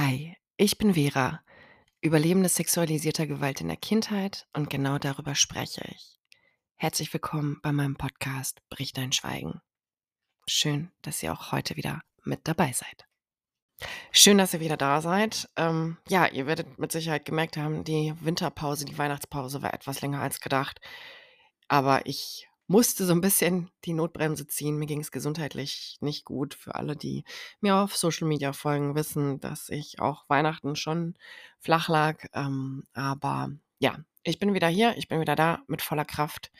Hi, ich bin Vera, Überlebende sexualisierter Gewalt in der Kindheit und genau darüber spreche ich. Herzlich willkommen bei meinem Podcast Brich dein Schweigen. Schön, dass ihr auch heute wieder mit dabei seid. Schön, dass ihr wieder da seid. Ähm, ja, ihr werdet mit Sicherheit gemerkt haben, die Winterpause, die Weihnachtspause war etwas länger als gedacht. Aber ich musste so ein bisschen die Notbremse ziehen. Mir ging es gesundheitlich nicht gut. Für alle, die mir auf Social Media folgen, wissen, dass ich auch Weihnachten schon flach lag. Ähm, aber ja, ich bin wieder hier, ich bin wieder da mit voller Kraft.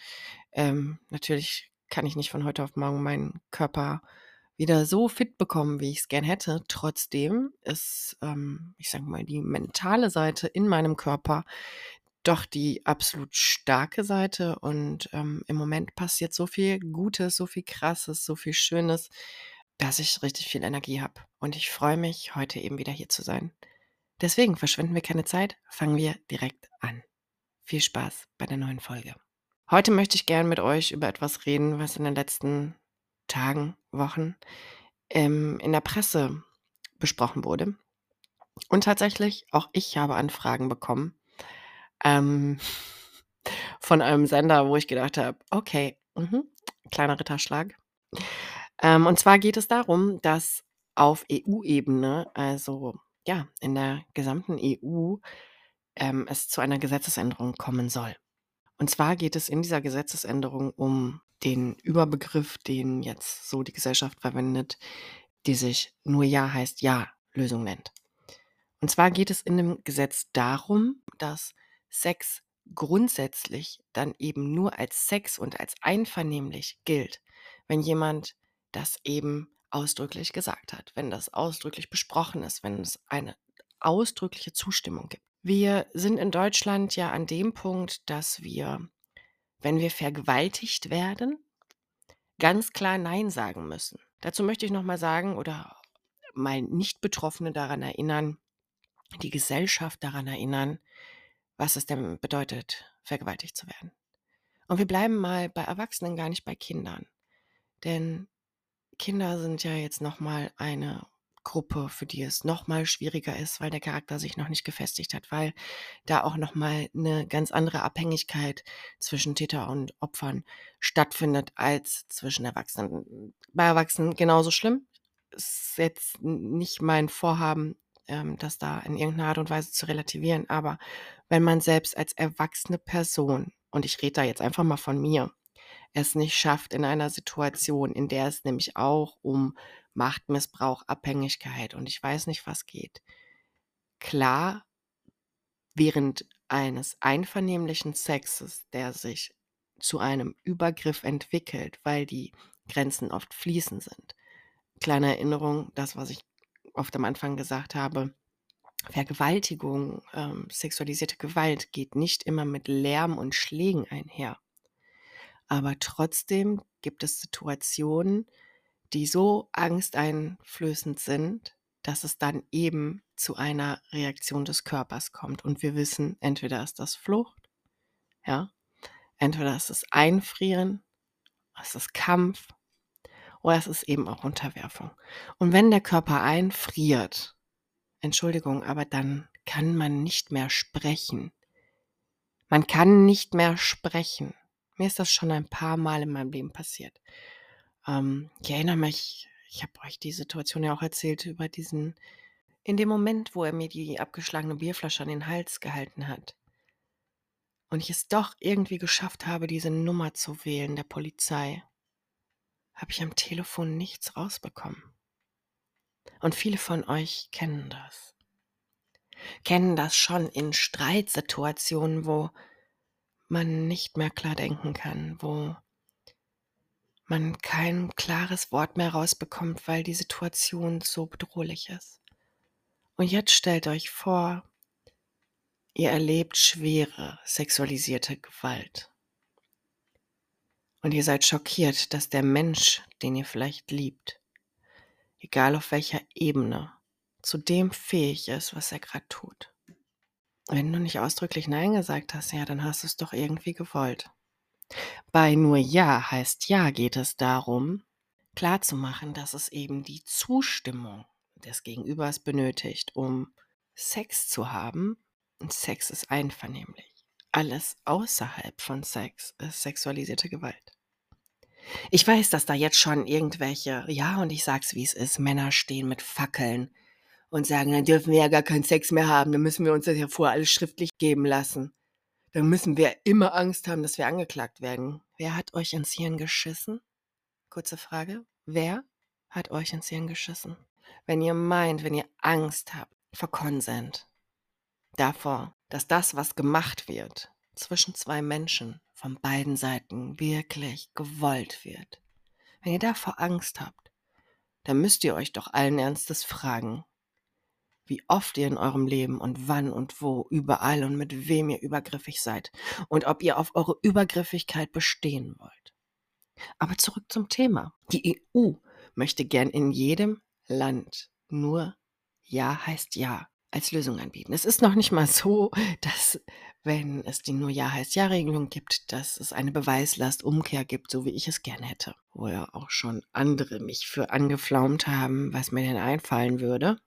Ähm, natürlich kann ich nicht von heute auf morgen meinen Körper wieder so fit bekommen, wie ich es gern hätte. Trotzdem ist, ähm, ich sage mal, die mentale Seite in meinem Körper doch die absolut starke Seite und ähm, im Moment passiert so viel Gutes, so viel Krasses, so viel Schönes, dass ich richtig viel Energie habe. Und ich freue mich, heute eben wieder hier zu sein. Deswegen verschwenden wir keine Zeit, fangen wir direkt an. Viel Spaß bei der neuen Folge. Heute möchte ich gern mit euch über etwas reden, was in den letzten Tagen, Wochen ähm, in der Presse besprochen wurde. Und tatsächlich, auch ich habe Anfragen bekommen ähm, von einem Sender, wo ich gedacht habe, okay, mhm, kleiner Ritterschlag. Ähm, und zwar geht es darum, dass auf EU-Ebene, also ja, in der gesamten EU, ähm, es zu einer Gesetzesänderung kommen soll. Und zwar geht es in dieser Gesetzesänderung um den Überbegriff, den jetzt so die Gesellschaft verwendet, die sich nur Ja heißt Ja Lösung nennt. Und zwar geht es in dem Gesetz darum, dass Sex grundsätzlich dann eben nur als Sex und als einvernehmlich gilt, wenn jemand das eben ausdrücklich gesagt hat, wenn das ausdrücklich besprochen ist, wenn es eine ausdrückliche Zustimmung gibt. Wir sind in Deutschland ja an dem Punkt, dass wir, wenn wir vergewaltigt werden, ganz klar Nein sagen müssen. Dazu möchte ich nochmal sagen oder mal Nicht-Betroffene daran erinnern, die Gesellschaft daran erinnern, was es denn bedeutet, vergewaltigt zu werden. Und wir bleiben mal bei Erwachsenen, gar nicht bei Kindern. Denn Kinder sind ja jetzt nochmal eine Gruppe, für die es nochmal schwieriger ist, weil der Charakter sich noch nicht gefestigt hat, weil da auch nochmal eine ganz andere Abhängigkeit zwischen Täter und Opfern stattfindet als zwischen Erwachsenen. Bei Erwachsenen genauso schlimm. Ist jetzt nicht mein Vorhaben, ähm, das da in irgendeiner Art und Weise zu relativieren. Aber wenn man selbst als erwachsene Person, und ich rede da jetzt einfach mal von mir, es nicht schafft in einer Situation, in der es nämlich auch um Machtmissbrauch, Abhängigkeit und ich weiß nicht was geht. Klar, während eines einvernehmlichen Sexes, der sich zu einem Übergriff entwickelt, weil die Grenzen oft fließend sind. Kleine Erinnerung, das, was ich oft am Anfang gesagt habe, Vergewaltigung, ähm, sexualisierte Gewalt geht nicht immer mit Lärm und Schlägen einher. Aber trotzdem gibt es Situationen, die so angsteinflößend sind, dass es dann eben zu einer Reaktion des Körpers kommt. Und wir wissen, entweder ist das Flucht, ja, entweder ist es Einfrieren, es ist Kampf oder es ist eben auch Unterwerfung. Und wenn der Körper einfriert, Entschuldigung, aber dann kann man nicht mehr sprechen. Man kann nicht mehr sprechen. Mir ist das schon ein paar Mal in meinem Leben passiert. Ähm, ich erinnere mich, ich habe euch die Situation ja auch erzählt über diesen, in dem Moment, wo er mir die abgeschlagene Bierflasche an den Hals gehalten hat. Und ich es doch irgendwie geschafft habe, diese Nummer zu wählen der Polizei habe ich am Telefon nichts rausbekommen. Und viele von euch kennen das. Kennen das schon in Streitsituationen, wo man nicht mehr klar denken kann, wo man kein klares Wort mehr rausbekommt, weil die Situation so bedrohlich ist. Und jetzt stellt euch vor, ihr erlebt schwere sexualisierte Gewalt. Und ihr seid schockiert, dass der Mensch, den ihr vielleicht liebt, egal auf welcher Ebene, zu dem fähig ist, was er gerade tut. Wenn du nicht ausdrücklich Nein gesagt hast, ja, dann hast du es doch irgendwie gewollt. Bei nur Ja heißt Ja geht es darum, klarzumachen, dass es eben die Zustimmung des Gegenübers benötigt, um Sex zu haben. Und Sex ist einvernehmlich. Alles außerhalb von Sex ist sexualisierte Gewalt. Ich weiß, dass da jetzt schon irgendwelche, ja, und ich sag's wie es ist, Männer stehen mit Fackeln und sagen, dann dürfen wir ja gar keinen Sex mehr haben, dann müssen wir uns das ja vorher alles schriftlich geben lassen. Dann müssen wir immer Angst haben, dass wir angeklagt werden. Wer hat euch ins Hirn geschissen? Kurze Frage. Wer hat euch ins Hirn geschissen? Wenn ihr meint, wenn ihr Angst habt vor Konsent, davor, dass das, was gemacht wird, zwischen zwei Menschen von beiden Seiten wirklich gewollt wird. Wenn ihr davor Angst habt, dann müsst ihr euch doch allen Ernstes fragen, wie oft ihr in eurem Leben und wann und wo, überall und mit wem ihr übergriffig seid und ob ihr auf eure Übergriffigkeit bestehen wollt. Aber zurück zum Thema. Die EU möchte gern in jedem Land nur Ja heißt Ja als Lösung anbieten. Es ist noch nicht mal so, dass wenn es die nur Ja heißt Ja-Regelung gibt, dass es eine Beweislastumkehr gibt, so wie ich es gern hätte. Wo ja auch schon andere mich für angeflaumt haben, was mir denn einfallen würde.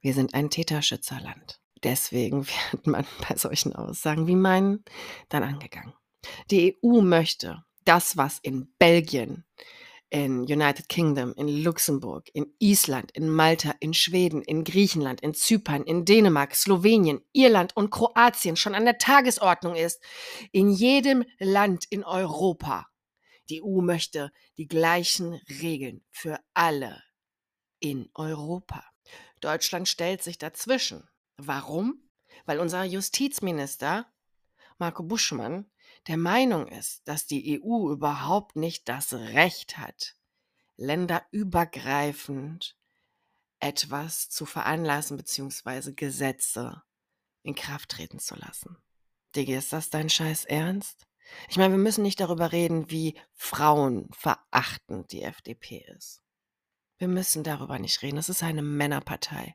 Wir sind ein Täterschützerland. Deswegen wird man bei solchen Aussagen wie meinen dann angegangen. Die EU möchte das, was in Belgien, in United Kingdom, in Luxemburg, in Island, in Malta, in Schweden, in Griechenland, in Zypern, in Dänemark, Slowenien, Irland und Kroatien schon an der Tagesordnung ist, in jedem Land in Europa. Die EU möchte die gleichen Regeln für alle in Europa. Deutschland stellt sich dazwischen. Warum? Weil unser Justizminister Marco Buschmann der Meinung ist, dass die EU überhaupt nicht das Recht hat, länderübergreifend etwas zu veranlassen bzw. Gesetze in Kraft treten zu lassen. Digga, ist das dein Scheiß Ernst? Ich meine, wir müssen nicht darüber reden, wie frauenverachtend die FDP ist. Wir müssen darüber nicht reden. Es ist eine Männerpartei.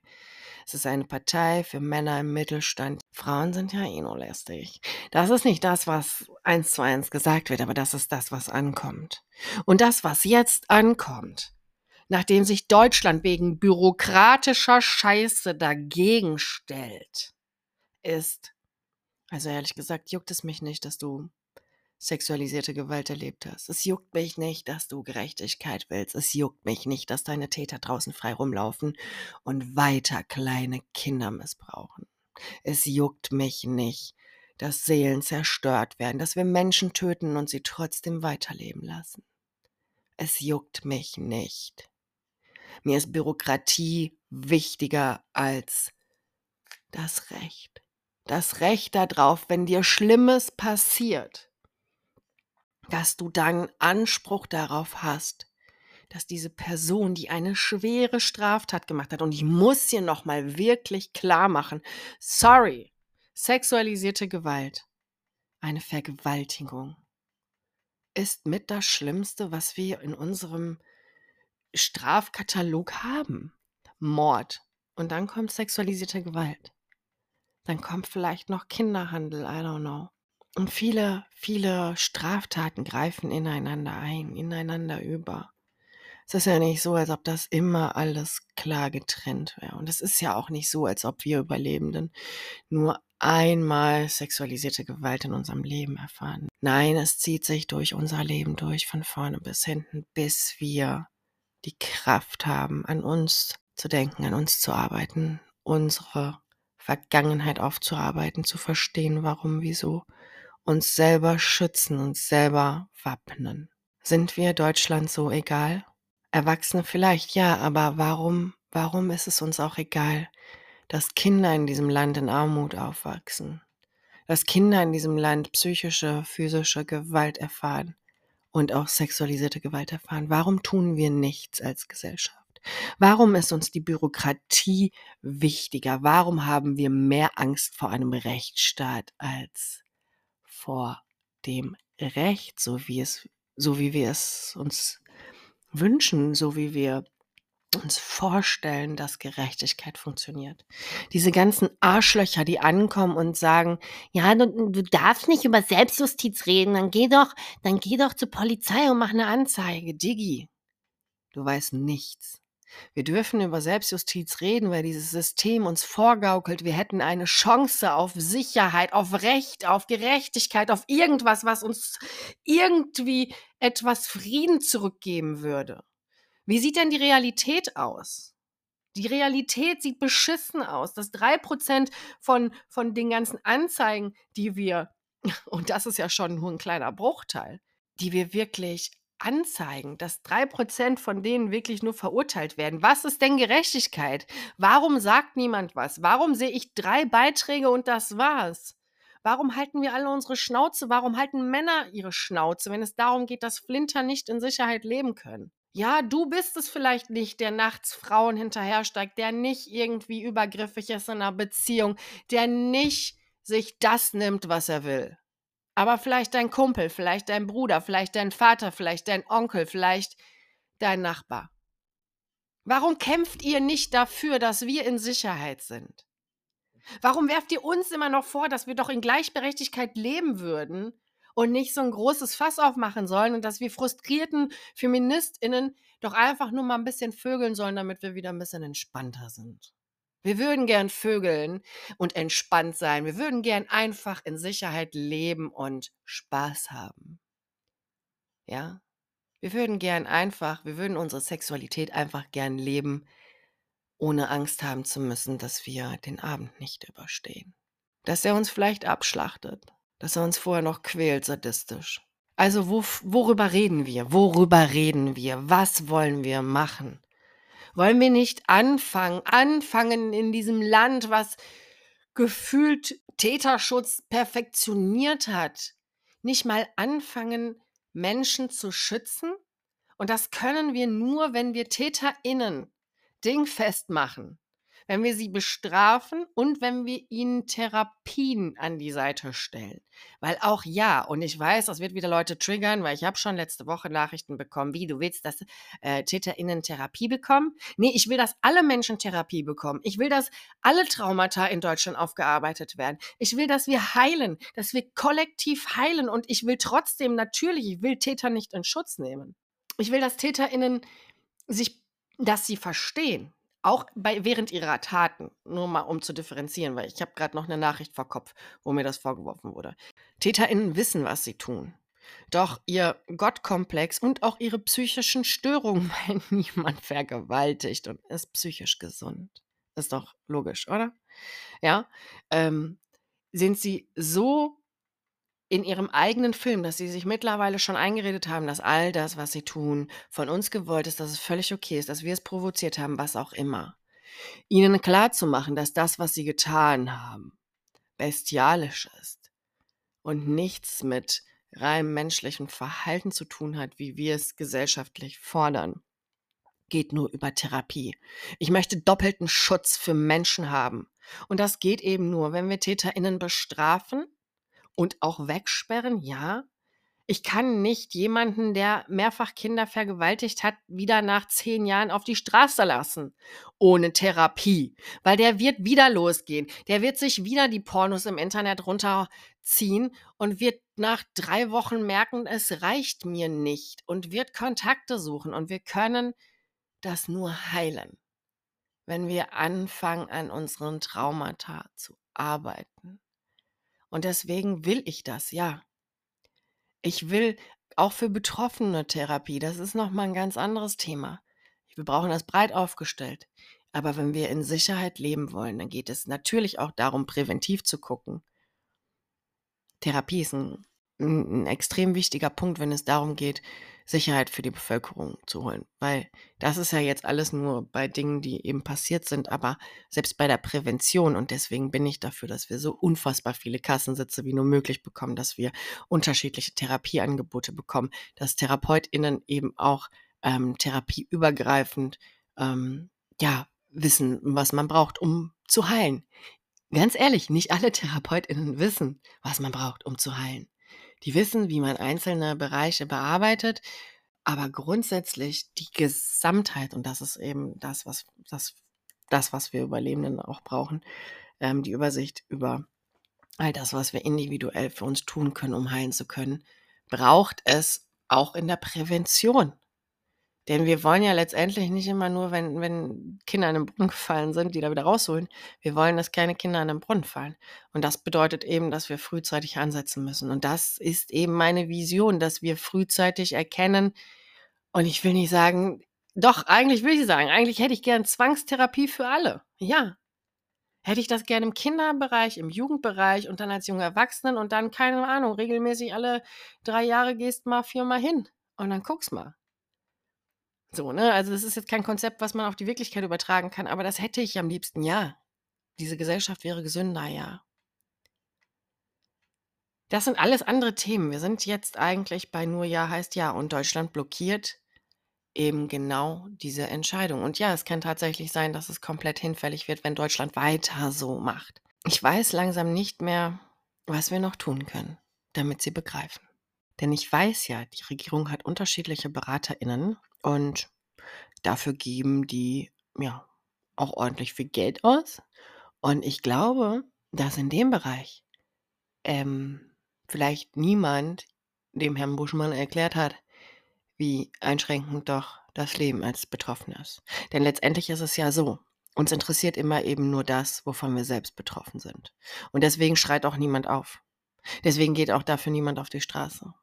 Es ist eine Partei für Männer im Mittelstand. Frauen sind ja eh nur lästig. Das ist nicht das, was eins zu eins gesagt wird, aber das ist das, was ankommt. Und das, was jetzt ankommt, nachdem sich Deutschland wegen bürokratischer Scheiße dagegen stellt, ist, also ehrlich gesagt, juckt es mich nicht, dass du sexualisierte Gewalt erlebt hast. Es juckt mich nicht, dass du Gerechtigkeit willst. Es juckt mich nicht, dass deine Täter draußen frei rumlaufen und weiter kleine Kinder missbrauchen. Es juckt mich nicht, dass Seelen zerstört werden, dass wir Menschen töten und sie trotzdem weiterleben lassen. Es juckt mich nicht. Mir ist Bürokratie wichtiger als das Recht. Das Recht darauf, wenn dir Schlimmes passiert, dass du dann Anspruch darauf hast, dass diese Person, die eine schwere Straftat gemacht hat, und ich muss hier nochmal wirklich klar machen, sorry, sexualisierte Gewalt, eine Vergewaltigung, ist mit das Schlimmste, was wir in unserem Strafkatalog haben. Mord. Und dann kommt sexualisierte Gewalt. Dann kommt vielleicht noch Kinderhandel, I don't know. Und viele, viele Straftaten greifen ineinander ein, ineinander über. Es ist ja nicht so, als ob das immer alles klar getrennt wäre. Und es ist ja auch nicht so, als ob wir Überlebenden nur einmal sexualisierte Gewalt in unserem Leben erfahren. Nein, es zieht sich durch unser Leben durch, von vorne bis hinten, bis wir die Kraft haben, an uns zu denken, an uns zu arbeiten, unsere Vergangenheit aufzuarbeiten, zu verstehen, warum, wieso uns selber schützen, uns selber wappnen. Sind wir Deutschland so egal? Erwachsene vielleicht ja, aber warum, warum ist es uns auch egal, dass Kinder in diesem Land in Armut aufwachsen? Dass Kinder in diesem Land psychische, physische Gewalt erfahren und auch sexualisierte Gewalt erfahren? Warum tun wir nichts als Gesellschaft? Warum ist uns die Bürokratie wichtiger? Warum haben wir mehr Angst vor einem Rechtsstaat als vor dem Recht, so wie es, so wie wir es uns wünschen, so wie wir uns vorstellen, dass Gerechtigkeit funktioniert. Diese ganzen Arschlöcher, die ankommen und sagen, ja, du, du, darfst nicht über Selbstjustiz reden, dann geh doch, dann geh doch zur Polizei und mach eine Anzeige. Diggi, du weißt nichts. Wir dürfen über Selbstjustiz reden, weil dieses System uns vorgaukelt, wir hätten eine Chance auf Sicherheit, auf Recht, auf Gerechtigkeit, auf irgendwas, was uns irgendwie etwas Frieden zurückgeben würde. Wie sieht denn die Realität aus? Die Realität sieht beschissen aus. Das 3% von, von den ganzen Anzeigen, die wir, und das ist ja schon nur ein kleiner Bruchteil, die wir wirklich anzeigen, dass 3% von denen wirklich nur verurteilt werden. Was ist denn Gerechtigkeit? Warum sagt niemand was? Warum sehe ich drei Beiträge und das war's? Warum halten wir alle unsere Schnauze? Warum halten Männer ihre Schnauze, wenn es darum geht, dass Flinter nicht in Sicherheit leben können? Ja, du bist es vielleicht nicht, der nachts Frauen hinterhersteigt, der nicht irgendwie übergriffig ist in einer Beziehung, der nicht sich das nimmt, was er will. Aber vielleicht dein Kumpel, vielleicht dein Bruder, vielleicht dein Vater, vielleicht dein Onkel, vielleicht dein Nachbar. Warum kämpft ihr nicht dafür, dass wir in Sicherheit sind? Warum werft ihr uns immer noch vor, dass wir doch in Gleichberechtigkeit leben würden und nicht so ein großes Fass aufmachen sollen und dass wir frustrierten Feministinnen doch einfach nur mal ein bisschen vögeln sollen, damit wir wieder ein bisschen entspannter sind? Wir würden gern vögeln und entspannt sein. Wir würden gern einfach in Sicherheit leben und Spaß haben. Ja? Wir würden gern einfach, wir würden unsere Sexualität einfach gern leben, ohne Angst haben zu müssen, dass wir den Abend nicht überstehen. Dass er uns vielleicht abschlachtet, dass er uns vorher noch quält, sadistisch. Also wo, worüber reden wir? Worüber reden wir? Was wollen wir machen? Wollen wir nicht anfangen, anfangen in diesem Land, was gefühlt Täterschutz perfektioniert hat, nicht mal anfangen, Menschen zu schützen? Und das können wir nur, wenn wir TäterInnen dingfest machen wenn wir sie bestrafen und wenn wir ihnen Therapien an die Seite stellen. Weil auch ja, und ich weiß, das wird wieder Leute triggern, weil ich habe schon letzte Woche Nachrichten bekommen, wie du willst, dass äh, TäterInnen Therapie bekommen. Nee, ich will, dass alle Menschen Therapie bekommen. Ich will, dass alle Traumata in Deutschland aufgearbeitet werden. Ich will, dass wir heilen, dass wir kollektiv heilen und ich will trotzdem natürlich, ich will Täter nicht in Schutz nehmen. Ich will, dass TäterInnen sich, dass sie verstehen, auch bei, während ihrer Taten, nur mal um zu differenzieren, weil ich habe gerade noch eine Nachricht vor Kopf, wo mir das vorgeworfen wurde. TäterInnen wissen, was sie tun. Doch ihr Gottkomplex und auch ihre psychischen Störungen, weil niemand vergewaltigt und ist psychisch gesund. Ist doch logisch, oder? Ja. Ähm, sind sie so in ihrem eigenen Film, dass sie sich mittlerweile schon eingeredet haben, dass all das, was sie tun, von uns gewollt ist, dass es völlig okay ist, dass wir es provoziert haben, was auch immer. Ihnen klarzumachen, dass das, was sie getan haben, bestialisch ist und nichts mit rein menschlichem Verhalten zu tun hat, wie wir es gesellschaftlich fordern, geht nur über Therapie. Ich möchte doppelten Schutz für Menschen haben. Und das geht eben nur, wenn wir TäterInnen bestrafen und auch wegsperren, ja. Ich kann nicht jemanden, der mehrfach Kinder vergewaltigt hat, wieder nach zehn Jahren auf die Straße lassen. Ohne Therapie. Weil der wird wieder losgehen. Der wird sich wieder die Pornos im Internet runterziehen und wird nach drei Wochen merken, es reicht mir nicht und wird Kontakte suchen. Und wir können das nur heilen, wenn wir anfangen, an unseren Traumata zu arbeiten. Und deswegen will ich das, ja. Ich will auch für Betroffene Therapie. Das ist nochmal ein ganz anderes Thema. Wir brauchen das breit aufgestellt. Aber wenn wir in Sicherheit leben wollen, dann geht es natürlich auch darum, präventiv zu gucken. Therapie ist ein, ein, ein extrem wichtiger Punkt, wenn es darum geht, Sicherheit für die Bevölkerung zu holen. Weil das ist ja jetzt alles nur bei Dingen, die eben passiert sind, aber selbst bei der Prävention und deswegen bin ich dafür, dass wir so unfassbar viele Kassensitze wie nur möglich bekommen, dass wir unterschiedliche Therapieangebote bekommen, dass TherapeutInnen eben auch ähm, therapieübergreifend ähm, ja, wissen, was man braucht, um zu heilen. Ganz ehrlich, nicht alle TherapeutInnen wissen, was man braucht, um zu heilen. Die wissen, wie man einzelne Bereiche bearbeitet, aber grundsätzlich die Gesamtheit, und das ist eben das, was, das, das, was wir Überlebenden auch brauchen, ähm, die Übersicht über all das, was wir individuell für uns tun können, um heilen zu können, braucht es auch in der Prävention. Denn wir wollen ja letztendlich nicht immer nur, wenn, wenn Kinder in den Brunnen gefallen sind, die da wieder rausholen. Wir wollen, dass keine Kinder in den Brunnen fallen. Und das bedeutet eben, dass wir frühzeitig ansetzen müssen. Und das ist eben meine Vision, dass wir frühzeitig erkennen. Und ich will nicht sagen, doch, eigentlich will ich sagen, eigentlich hätte ich gern Zwangstherapie für alle. Ja. Hätte ich das gern im Kinderbereich, im Jugendbereich und dann als junge Erwachsenen und dann, keine Ahnung, regelmäßig alle drei Jahre gehst mal viermal hin und dann guckst mal. So, ne? Also das ist jetzt kein Konzept, was man auf die Wirklichkeit übertragen kann, aber das hätte ich am liebsten, ja. Diese Gesellschaft wäre gesünder, ja. Das sind alles andere Themen. Wir sind jetzt eigentlich bei nur Ja heißt Ja und Deutschland blockiert eben genau diese Entscheidung. Und ja, es kann tatsächlich sein, dass es komplett hinfällig wird, wenn Deutschland weiter so macht. Ich weiß langsam nicht mehr, was wir noch tun können, damit sie begreifen. Denn ich weiß ja, die Regierung hat unterschiedliche BeraterInnen und dafür geben die ja auch ordentlich viel Geld aus. Und ich glaube, dass in dem Bereich ähm, vielleicht niemand dem Herrn Buschmann erklärt hat, wie einschränkend doch das Leben als Betroffener ist. Denn letztendlich ist es ja so, uns interessiert immer eben nur das, wovon wir selbst betroffen sind. Und deswegen schreit auch niemand auf. Deswegen geht auch dafür niemand auf die Straße.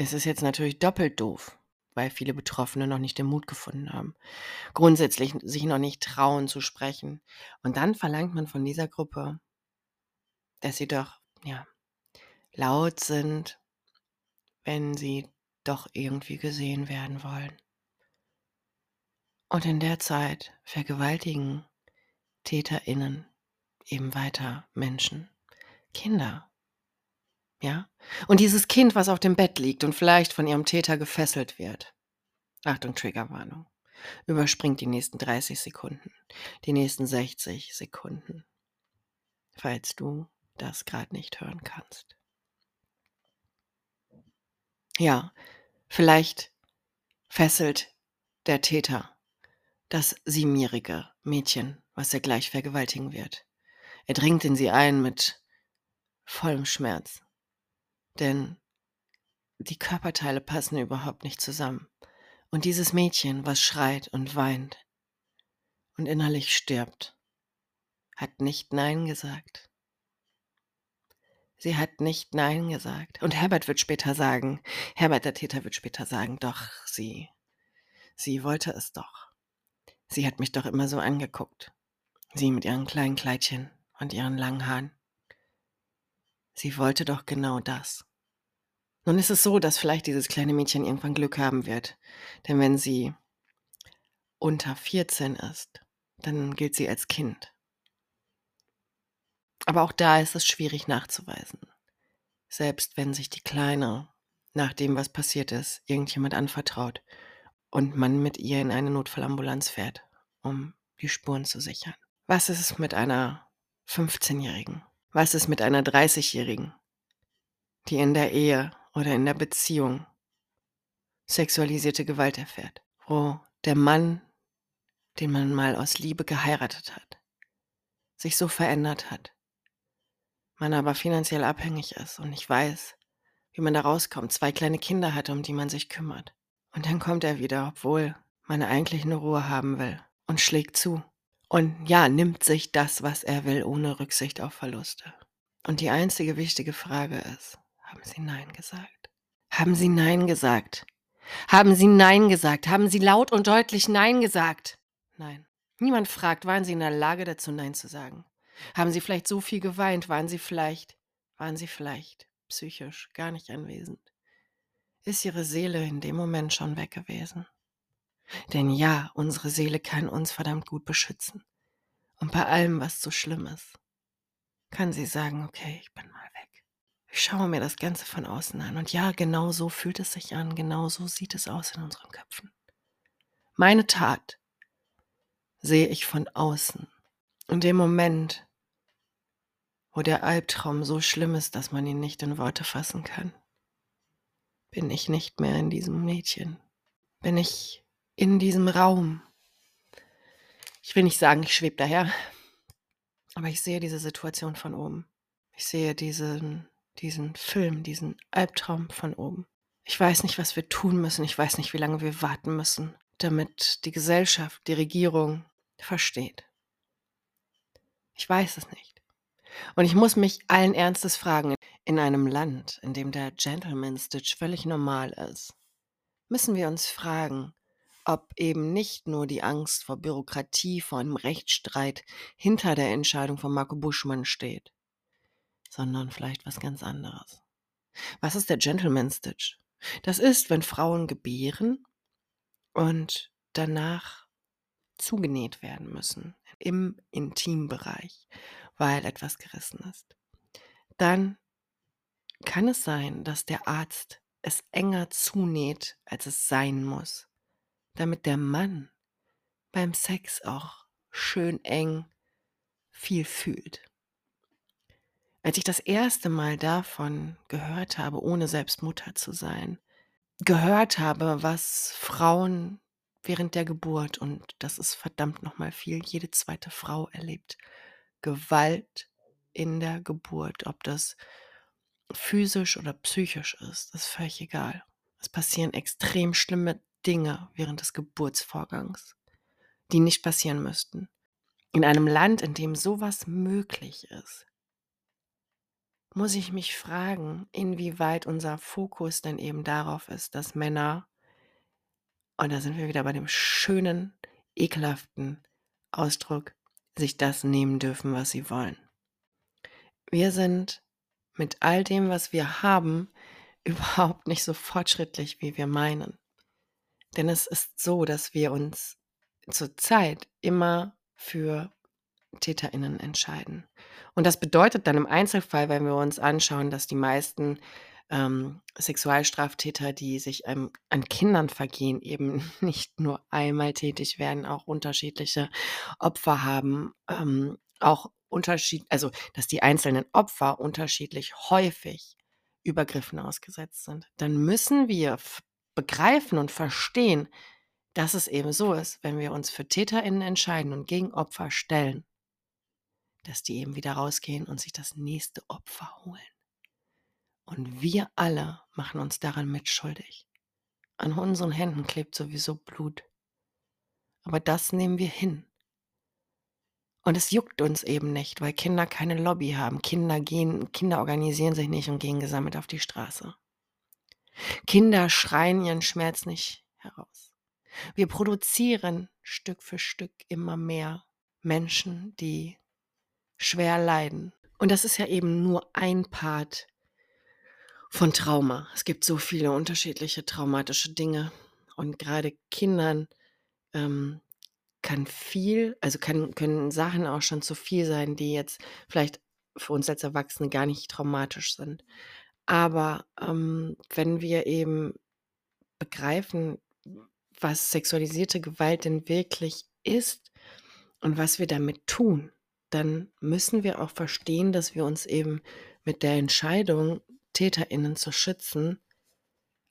Es ist jetzt natürlich doppelt doof, weil viele Betroffene noch nicht den Mut gefunden haben, grundsätzlich sich noch nicht trauen zu sprechen. Und dann verlangt man von dieser Gruppe, dass sie doch, ja, laut sind, wenn sie doch irgendwie gesehen werden wollen. Und in der Zeit vergewaltigen TäterInnen eben weiter Menschen, Kinder. Ja? Und dieses Kind, was auf dem Bett liegt und vielleicht von ihrem Täter gefesselt wird. Achtung, Triggerwarnung. Überspringt die nächsten 30 Sekunden, die nächsten 60 Sekunden, falls du das gerade nicht hören kannst. Ja, vielleicht fesselt der Täter das siebenjährige Mädchen, was er gleich vergewaltigen wird. Er dringt in sie ein mit vollem Schmerz, denn die Körperteile passen überhaupt nicht zusammen. Und dieses Mädchen, was schreit und weint und innerlich stirbt, hat nicht Nein gesagt. Sie hat nicht Nein gesagt. Und Herbert wird später sagen, Herbert der Täter wird später sagen, doch, sie, sie wollte es doch. Sie hat mich doch immer so angeguckt. Sie mit ihren kleinen Kleidchen und ihren langen Haaren. Sie wollte doch genau das. Nun ist es so, dass vielleicht dieses kleine Mädchen irgendwann Glück haben wird. Denn wenn sie unter 14 ist, dann gilt sie als Kind. Aber auch da ist es schwierig nachzuweisen. Selbst wenn sich die Kleine nach dem, was passiert ist, irgendjemand anvertraut und man mit ihr in eine Notfallambulanz fährt, um die Spuren zu sichern. Was ist es mit einer 15-Jährigen? Was ist mit einer 30-Jährigen, die in der Ehe oder in der Beziehung sexualisierte Gewalt erfährt, wo der Mann, den man mal aus Liebe geheiratet hat, sich so verändert hat, man aber finanziell abhängig ist und nicht weiß, wie man da rauskommt, zwei kleine Kinder hat, um die man sich kümmert. Und dann kommt er wieder, obwohl man eigentlich eine Ruhe haben will und schlägt zu und ja, nimmt sich das, was er will, ohne Rücksicht auf Verluste. Und die einzige wichtige Frage ist, haben Sie Nein gesagt? Haben Sie Nein gesagt? Haben Sie Nein gesagt? Haben Sie laut und deutlich Nein gesagt? Nein. Niemand fragt, waren Sie in der Lage dazu, Nein zu sagen? Haben Sie vielleicht so viel geweint? Waren Sie vielleicht, waren Sie vielleicht psychisch gar nicht anwesend? Ist Ihre Seele in dem Moment schon weg gewesen? Denn ja, unsere Seele kann uns verdammt gut beschützen. Und bei allem, was so schlimm ist, kann sie sagen, okay, ich bin mal weg. Ich schaue mir das Ganze von außen an. Und ja, genau so fühlt es sich an, genau so sieht es aus in unseren Köpfen. Meine Tat sehe ich von außen. Und dem Moment, wo der Albtraum so schlimm ist, dass man ihn nicht in Worte fassen kann, bin ich nicht mehr in diesem Mädchen. Bin ich in diesem Raum. Ich will nicht sagen, ich schwebe daher, aber ich sehe diese Situation von oben. Ich sehe diesen, diesen Film, diesen Albtraum von oben. Ich weiß nicht, was wir tun müssen. Ich weiß nicht, wie lange wir warten müssen, damit die Gesellschaft, die Regierung versteht. Ich weiß es nicht. Und ich muss mich allen Ernstes fragen, in einem Land, in dem der Gentleman Stitch völlig normal ist, müssen wir uns fragen, ob eben nicht nur die Angst vor Bürokratie, vor einem Rechtsstreit hinter der Entscheidung von Marco Buschmann steht, sondern vielleicht was ganz anderes. Was ist der Gentleman Stitch? Das ist, wenn Frauen gebären und danach zugenäht werden müssen im Intimbereich, weil etwas gerissen ist. Dann kann es sein, dass der Arzt es enger zunäht, als es sein muss, damit der Mann beim Sex auch schön eng viel fühlt. Als ich das erste Mal davon gehört habe, ohne selbst Mutter zu sein, gehört habe, was Frauen während der Geburt, und das ist verdammt nochmal viel, jede zweite Frau erlebt Gewalt in der Geburt, ob das physisch oder psychisch ist, ist völlig egal. Es passieren extrem schlimme Dinge während des Geburtsvorgangs, die nicht passieren müssten. In einem Land, in dem sowas möglich ist, muss ich mich fragen, inwieweit unser Fokus denn eben darauf ist, dass Männer, und da sind wir wieder bei dem schönen, ekelhaften Ausdruck, sich das nehmen dürfen, was sie wollen. Wir sind mit all dem, was wir haben, überhaupt nicht so fortschrittlich, wie wir meinen. Denn es ist so, dass wir uns zurzeit immer für TäterInnen entscheiden. Und das bedeutet dann im Einzelfall, wenn wir uns anschauen, dass die meisten ähm, Sexualstraftäter, die sich ähm, an Kindern vergehen, eben nicht nur einmal tätig werden, auch unterschiedliche Opfer haben, ähm, auch Unterschied, also dass die einzelnen Opfer unterschiedlich häufig Übergriffen ausgesetzt sind, dann müssen wir begreifen und verstehen, dass es eben so ist, wenn wir uns für TäterInnen entscheiden und gegen Opfer stellen, dass die eben wieder rausgehen und sich das nächste Opfer holen. Und wir alle machen uns daran mitschuldig. An unseren Händen klebt sowieso Blut. Aber das nehmen wir hin. Und es juckt uns eben nicht, weil Kinder keine Lobby haben. Kinder gehen, Kinder organisieren sich nicht und gehen gesammelt auf die Straße. Kinder schreien ihren Schmerz nicht heraus. Wir produzieren Stück für Stück immer mehr Menschen, die schwer leiden. Und das ist ja eben nur ein Part von Trauma. Es gibt so viele unterschiedliche traumatische Dinge. Und gerade Kindern ähm, kann viel, also kann, können Sachen auch schon zu viel sein, die jetzt vielleicht für uns als Erwachsene gar nicht traumatisch sind. Aber ähm, wenn wir eben begreifen, was sexualisierte Gewalt denn wirklich ist und was wir damit tun, dann müssen wir auch verstehen, dass wir uns eben mit der Entscheidung, TäterInnen zu schützen,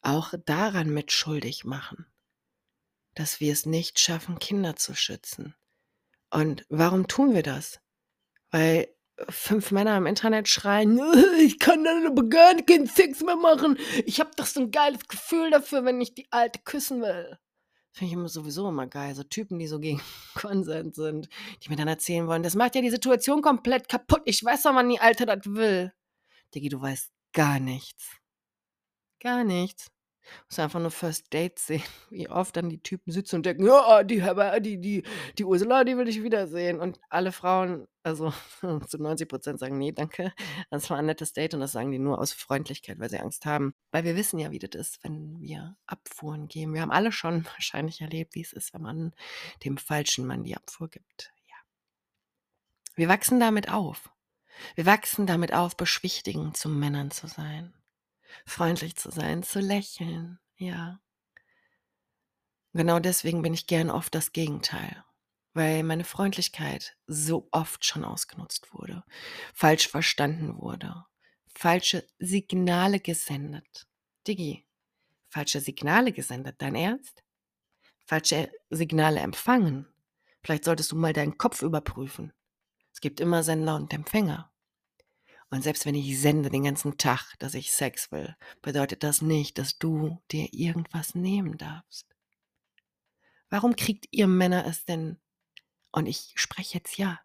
auch daran mitschuldig machen, dass wir es nicht schaffen, Kinder zu schützen. Und warum tun wir das? Weil fünf Männer im Internet schreien, ich kann dann aber gar keinen Sex mehr machen. Ich habe doch so ein geiles Gefühl dafür, wenn ich die Alte küssen will. Finde ich immer sowieso immer geil. So Typen, die so gegen Konsent sind, die mir dann erzählen wollen, das macht ja die Situation komplett kaputt. Ich weiß doch, wann die Alte das will. Diggi, du weißt Gar nichts. Gar nichts. Muss einfach nur First Date sehen, wie oft dann die Typen sitzen und denken, ja, die, die, die, die Ursula, die will ich wiedersehen. Und alle Frauen, also zu 90 Prozent sagen, nee, danke, das war ein nettes Date und das sagen die nur aus Freundlichkeit, weil sie Angst haben. Weil wir wissen ja, wie das ist, wenn wir Abfuhren geben. Wir haben alle schon wahrscheinlich erlebt, wie es ist, wenn man dem falschen Mann die Abfuhr gibt. Ja. Wir wachsen damit auf. Wir wachsen damit auf, beschwichtigend zu Männern zu sein, freundlich zu sein, zu lächeln, ja. Genau deswegen bin ich gern oft das Gegenteil, weil meine Freundlichkeit so oft schon ausgenutzt wurde, falsch verstanden wurde, falsche Signale gesendet. Digi, falsche Signale gesendet, dein Ernst? Falsche Signale empfangen. Vielleicht solltest du mal deinen Kopf überprüfen. Es gibt immer Sender und Empfänger. Und selbst wenn ich sende den ganzen Tag, dass ich Sex will, bedeutet das nicht, dass du dir irgendwas nehmen darfst. Warum kriegt ihr Männer es denn? Und ich spreche jetzt ja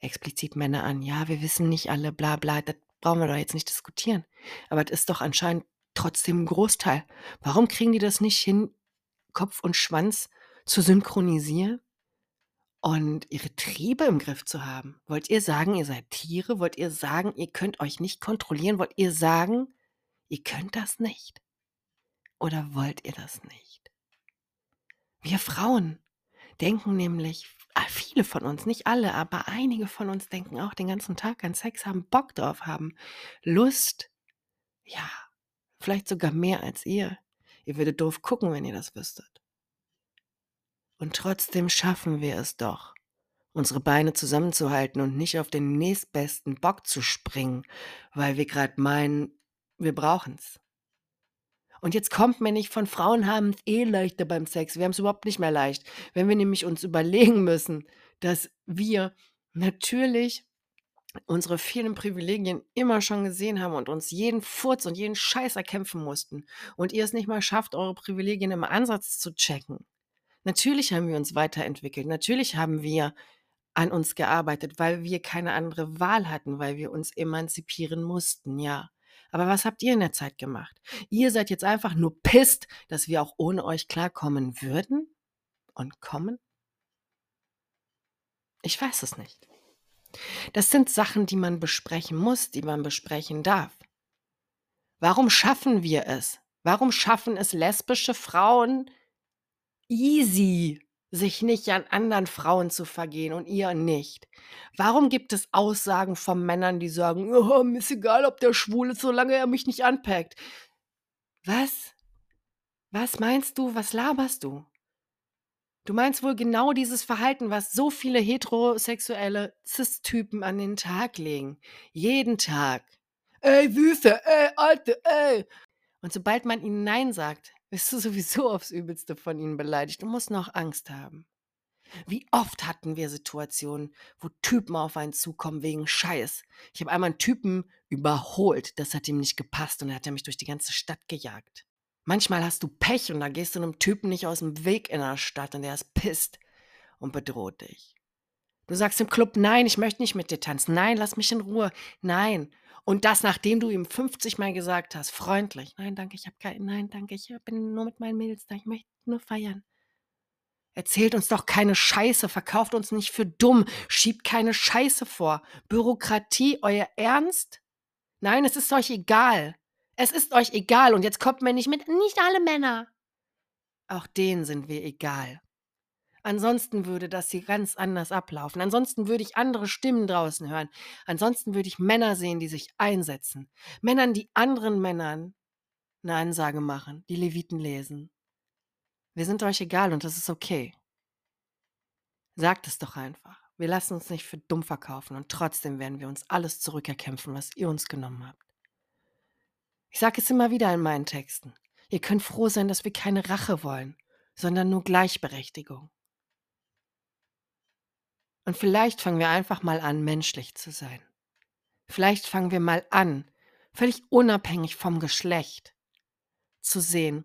explizit Männer an. Ja, wir wissen nicht alle, bla bla, das brauchen wir doch jetzt nicht diskutieren. Aber das ist doch anscheinend trotzdem ein Großteil. Warum kriegen die das nicht hin, Kopf und Schwanz zu synchronisieren und ihre Triebe im Griff zu haben? Wollt ihr sagen, ihr seid Tiere? Wollt ihr sagen, ihr könnt euch nicht kontrollieren? Wollt ihr sagen, ihr könnt das nicht? Oder wollt ihr das nicht? Wir Frauen denken nämlich, ah, viele von uns, nicht alle, aber einige von uns denken auch den ganzen Tag an Sex, haben Bock drauf, haben Lust. Ja, vielleicht sogar mehr als ihr. Ihr würdet doof gucken, wenn ihr das wüsstet. Und trotzdem schaffen wir es doch, unsere Beine zusammenzuhalten und nicht auf den nächstbesten Bock zu springen, weil wir gerade meinen, wir brauchen's. Und jetzt kommt mir nicht von Frauen haben es eh leichter beim Sex. Wir haben es überhaupt nicht mehr leicht. Wenn wir nämlich uns überlegen müssen, dass wir natürlich unsere vielen Privilegien immer schon gesehen haben und uns jeden Furz und jeden Scheiß erkämpfen mussten und ihr es nicht mal schafft, eure Privilegien im Ansatz zu checken. Natürlich haben wir uns weiterentwickelt. Natürlich haben wir an uns gearbeitet, weil wir keine andere Wahl hatten, weil wir uns emanzipieren mussten, ja. Aber was habt ihr in der Zeit gemacht? Ihr seid jetzt einfach nur pisst, dass wir auch ohne euch klarkommen würden und kommen? Ich weiß es nicht. Das sind Sachen, die man besprechen muss, die man besprechen darf. Warum schaffen wir es? Warum schaffen es lesbische Frauen easy, sich nicht an anderen Frauen zu vergehen und ihr nicht? Warum gibt es Aussagen von Männern, die sagen, oh, mir ist egal, ob der schwul ist, solange er mich nicht anpackt? Was? Was meinst du? Was laberst du? Du meinst wohl genau dieses Verhalten, was so viele heterosexuelle Cis-Typen an den Tag legen. Jeden Tag. Ey, Süße, ey, Alte, ey. Und sobald man ihnen Nein sagt, bist du sowieso aufs Übelste von ihnen beleidigt und musst noch Angst haben. Wie oft hatten wir Situationen, wo Typen auf einen zukommen wegen Scheiß. Ich habe einmal einen Typen überholt, das hat ihm nicht gepasst und er hat mich durch die ganze Stadt gejagt. Manchmal hast du Pech und da gehst du einem Typen nicht aus dem Weg in der Stadt und der ist pisst und bedroht dich. Du sagst im Club, nein, ich möchte nicht mit dir tanzen. Nein, lass mich in Ruhe. Nein. Und das, nachdem du ihm 50 Mal gesagt hast, freundlich. Nein, danke, ich habe kein, nein, danke, ich bin nur mit meinen Mädels da. Ich möchte nur feiern. Erzählt uns doch keine Scheiße, verkauft uns nicht für dumm, schiebt keine Scheiße vor. Bürokratie, euer Ernst? Nein, es ist euch egal. Es ist euch egal und jetzt kommt mir nicht mit, nicht alle Männer. Auch denen sind wir egal. Ansonsten würde das hier ganz anders ablaufen. Ansonsten würde ich andere Stimmen draußen hören. Ansonsten würde ich Männer sehen, die sich einsetzen. Männern, die anderen Männern eine Ansage machen, die Leviten lesen. Wir sind euch egal und das ist okay. Sagt es doch einfach. Wir lassen uns nicht für dumm verkaufen und trotzdem werden wir uns alles zurückerkämpfen, was ihr uns genommen habt. Ich sage es immer wieder in meinen Texten. Ihr könnt froh sein, dass wir keine Rache wollen, sondern nur Gleichberechtigung. Und vielleicht fangen wir einfach mal an, menschlich zu sein. Vielleicht fangen wir mal an, völlig unabhängig vom Geschlecht, zu sehen,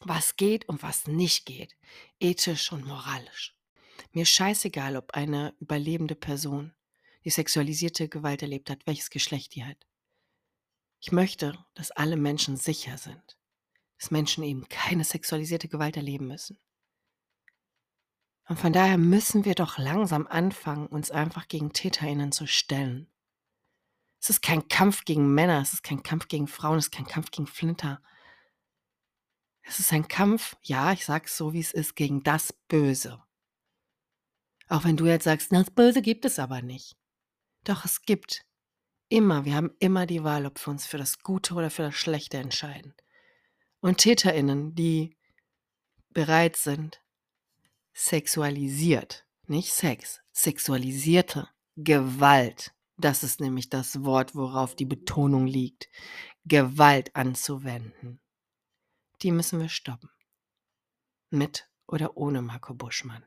was geht und was nicht geht, ethisch und moralisch. Mir scheißegal, ob eine überlebende Person die sexualisierte Gewalt erlebt hat, welches Geschlecht die hat. Ich möchte, dass alle Menschen sicher sind, dass Menschen eben keine sexualisierte Gewalt erleben müssen. Und von daher müssen wir doch langsam anfangen, uns einfach gegen Täterinnen zu stellen. Es ist kein Kampf gegen Männer, es ist kein Kampf gegen Frauen, es ist kein Kampf gegen Flinter. Es ist ein Kampf, ja, ich sag's so, wie es ist, gegen das Böse. Auch wenn du jetzt sagst, das Böse gibt es aber nicht. Doch es gibt Immer, wir haben immer die Wahl, ob wir uns für das Gute oder für das Schlechte entscheiden. Und TäterInnen, die bereit sind, sexualisiert, nicht Sex, sexualisierte Gewalt, das ist nämlich das Wort, worauf die Betonung liegt, Gewalt anzuwenden, die müssen wir stoppen. Mit oder ohne Marco Buschmann.